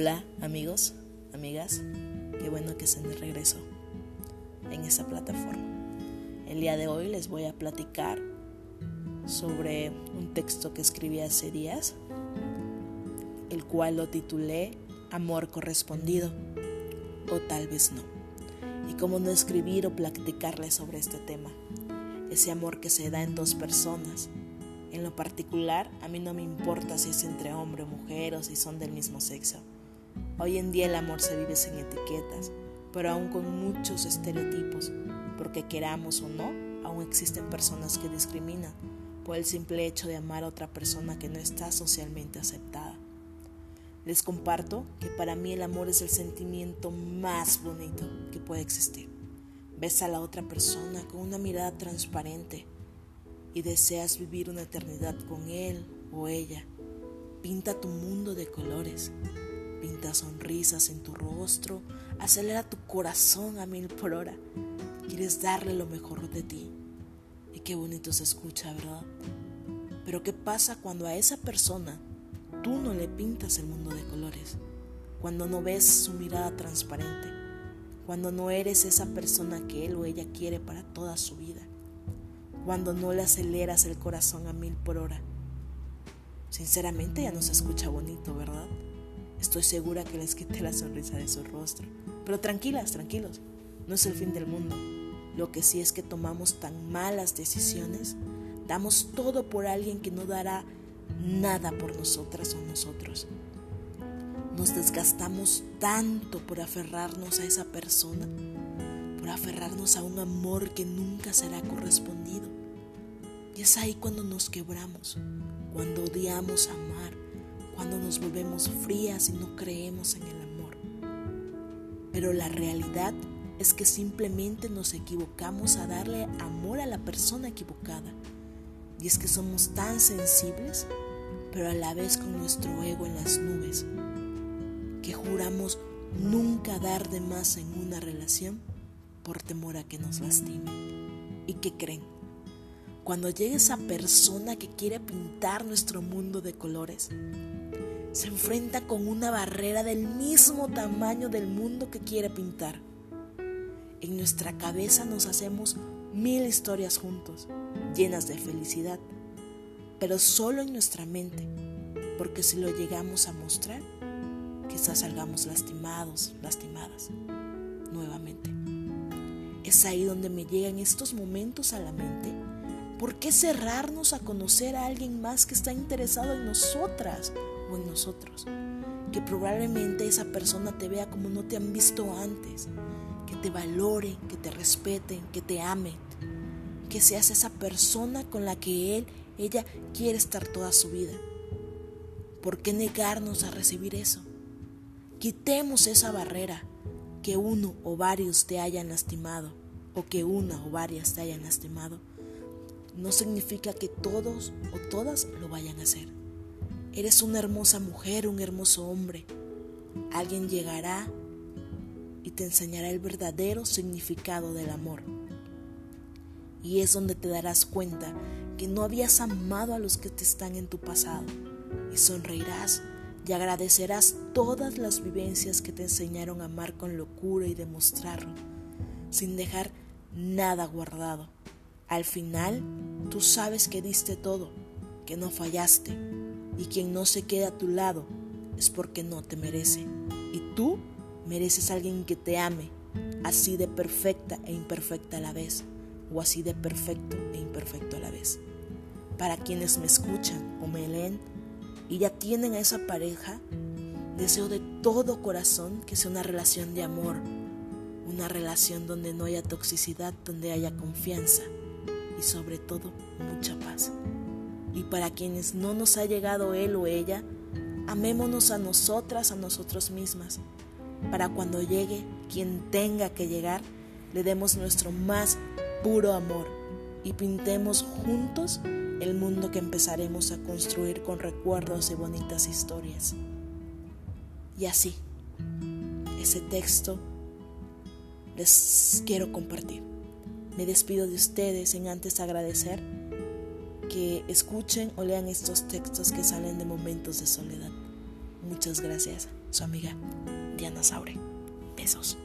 Hola amigos, amigas, qué bueno que estén de regreso en esta plataforma. El día de hoy les voy a platicar sobre un texto que escribí hace días, el cual lo titulé Amor correspondido o tal vez no. Y cómo no escribir o platicarles sobre este tema, ese amor que se da en dos personas. En lo particular, a mí no me importa si es entre hombre o mujer o si son del mismo sexo Hoy en día el amor se vive sin etiquetas, pero aún con muchos estereotipos, porque queramos o no, aún existen personas que discriminan por el simple hecho de amar a otra persona que no está socialmente aceptada. Les comparto que para mí el amor es el sentimiento más bonito que puede existir. Ves a la otra persona con una mirada transparente y deseas vivir una eternidad con él o ella. Pinta tu mundo de colores Pinta sonrisas en tu rostro, acelera tu corazón a mil por hora. Quieres darle lo mejor de ti. Y qué bonito se escucha, ¿verdad? Pero ¿qué pasa cuando a esa persona tú no le pintas el mundo de colores? Cuando no ves su mirada transparente. Cuando no eres esa persona que él o ella quiere para toda su vida. Cuando no le aceleras el corazón a mil por hora. Sinceramente ya no se escucha bonito, ¿verdad? Estoy segura que les quité la sonrisa de su rostro. Pero tranquilas, tranquilos, no es el fin del mundo. Lo que sí es que tomamos tan malas decisiones, damos todo por alguien que no dará nada por nosotras o nosotros. Nos desgastamos tanto por aferrarnos a esa persona, por aferrarnos a un amor que nunca será correspondido. Y es ahí cuando nos quebramos, cuando odiamos amar, cuando nos volvemos frías y no creemos en el amor. Pero la realidad es que simplemente nos equivocamos a darle amor a la persona equivocada. Y es que somos tan sensibles, pero a la vez con nuestro ego en las nubes, que juramos nunca dar de más en una relación por temor a que nos lastime. ¿Y qué creen? Cuando llegue esa persona que quiere pintar nuestro mundo de colores, se enfrenta con una barrera del mismo tamaño del mundo que quiere pintar. En nuestra cabeza nos hacemos mil historias juntos, llenas de felicidad, pero solo en nuestra mente, porque si lo llegamos a mostrar, quizás salgamos lastimados, lastimadas, nuevamente. Es ahí donde me llegan estos momentos a la mente. ¿Por qué cerrarnos a conocer a alguien más que está interesado en nosotras en nosotros. Que probablemente esa persona te vea como no te han visto antes. Que te valoren, que te respeten, que te amen. Que seas esa persona con la que él, ella quiere estar toda su vida. ¿Por qué negarnos a recibir eso? Quitemos esa barrera que uno o varios te hayan lastimado o que una o varias te hayan lastimado. No significa que todos o todas lo vayan a hacer. Eres una hermosa mujer, un hermoso hombre. Alguien llegará y te enseñará el verdadero significado del amor. Y es donde te darás cuenta que no habías amado a los que te están en tu pasado. Y sonreirás y agradecerás todas las vivencias que te enseñaron a amar con locura y demostrarlo, sin dejar nada guardado. Al final, tú sabes que diste todo, que no fallaste, y quien no se queda a tu lado es porque no te merece. Y tú mereces alguien que te ame, así de perfecta e imperfecta a la vez, o así de perfecto e imperfecto a la vez. Para quienes me escuchan o me leen y ya tienen a esa pareja, deseo de todo corazón que sea una relación de amor, una relación donde no haya toxicidad, donde haya confianza y sobre todo mucha paz. Y para quienes no nos ha llegado él o ella, amémonos a nosotras, a nosotros mismas, para cuando llegue quien tenga que llegar, le demos nuestro más puro amor y pintemos juntos el mundo que empezaremos a construir con recuerdos y bonitas historias. Y así, ese texto les quiero compartir. Me despido de ustedes sin antes agradecer que escuchen o lean estos textos que salen de momentos de soledad. Muchas gracias. su amiga Diana Saure. Besos.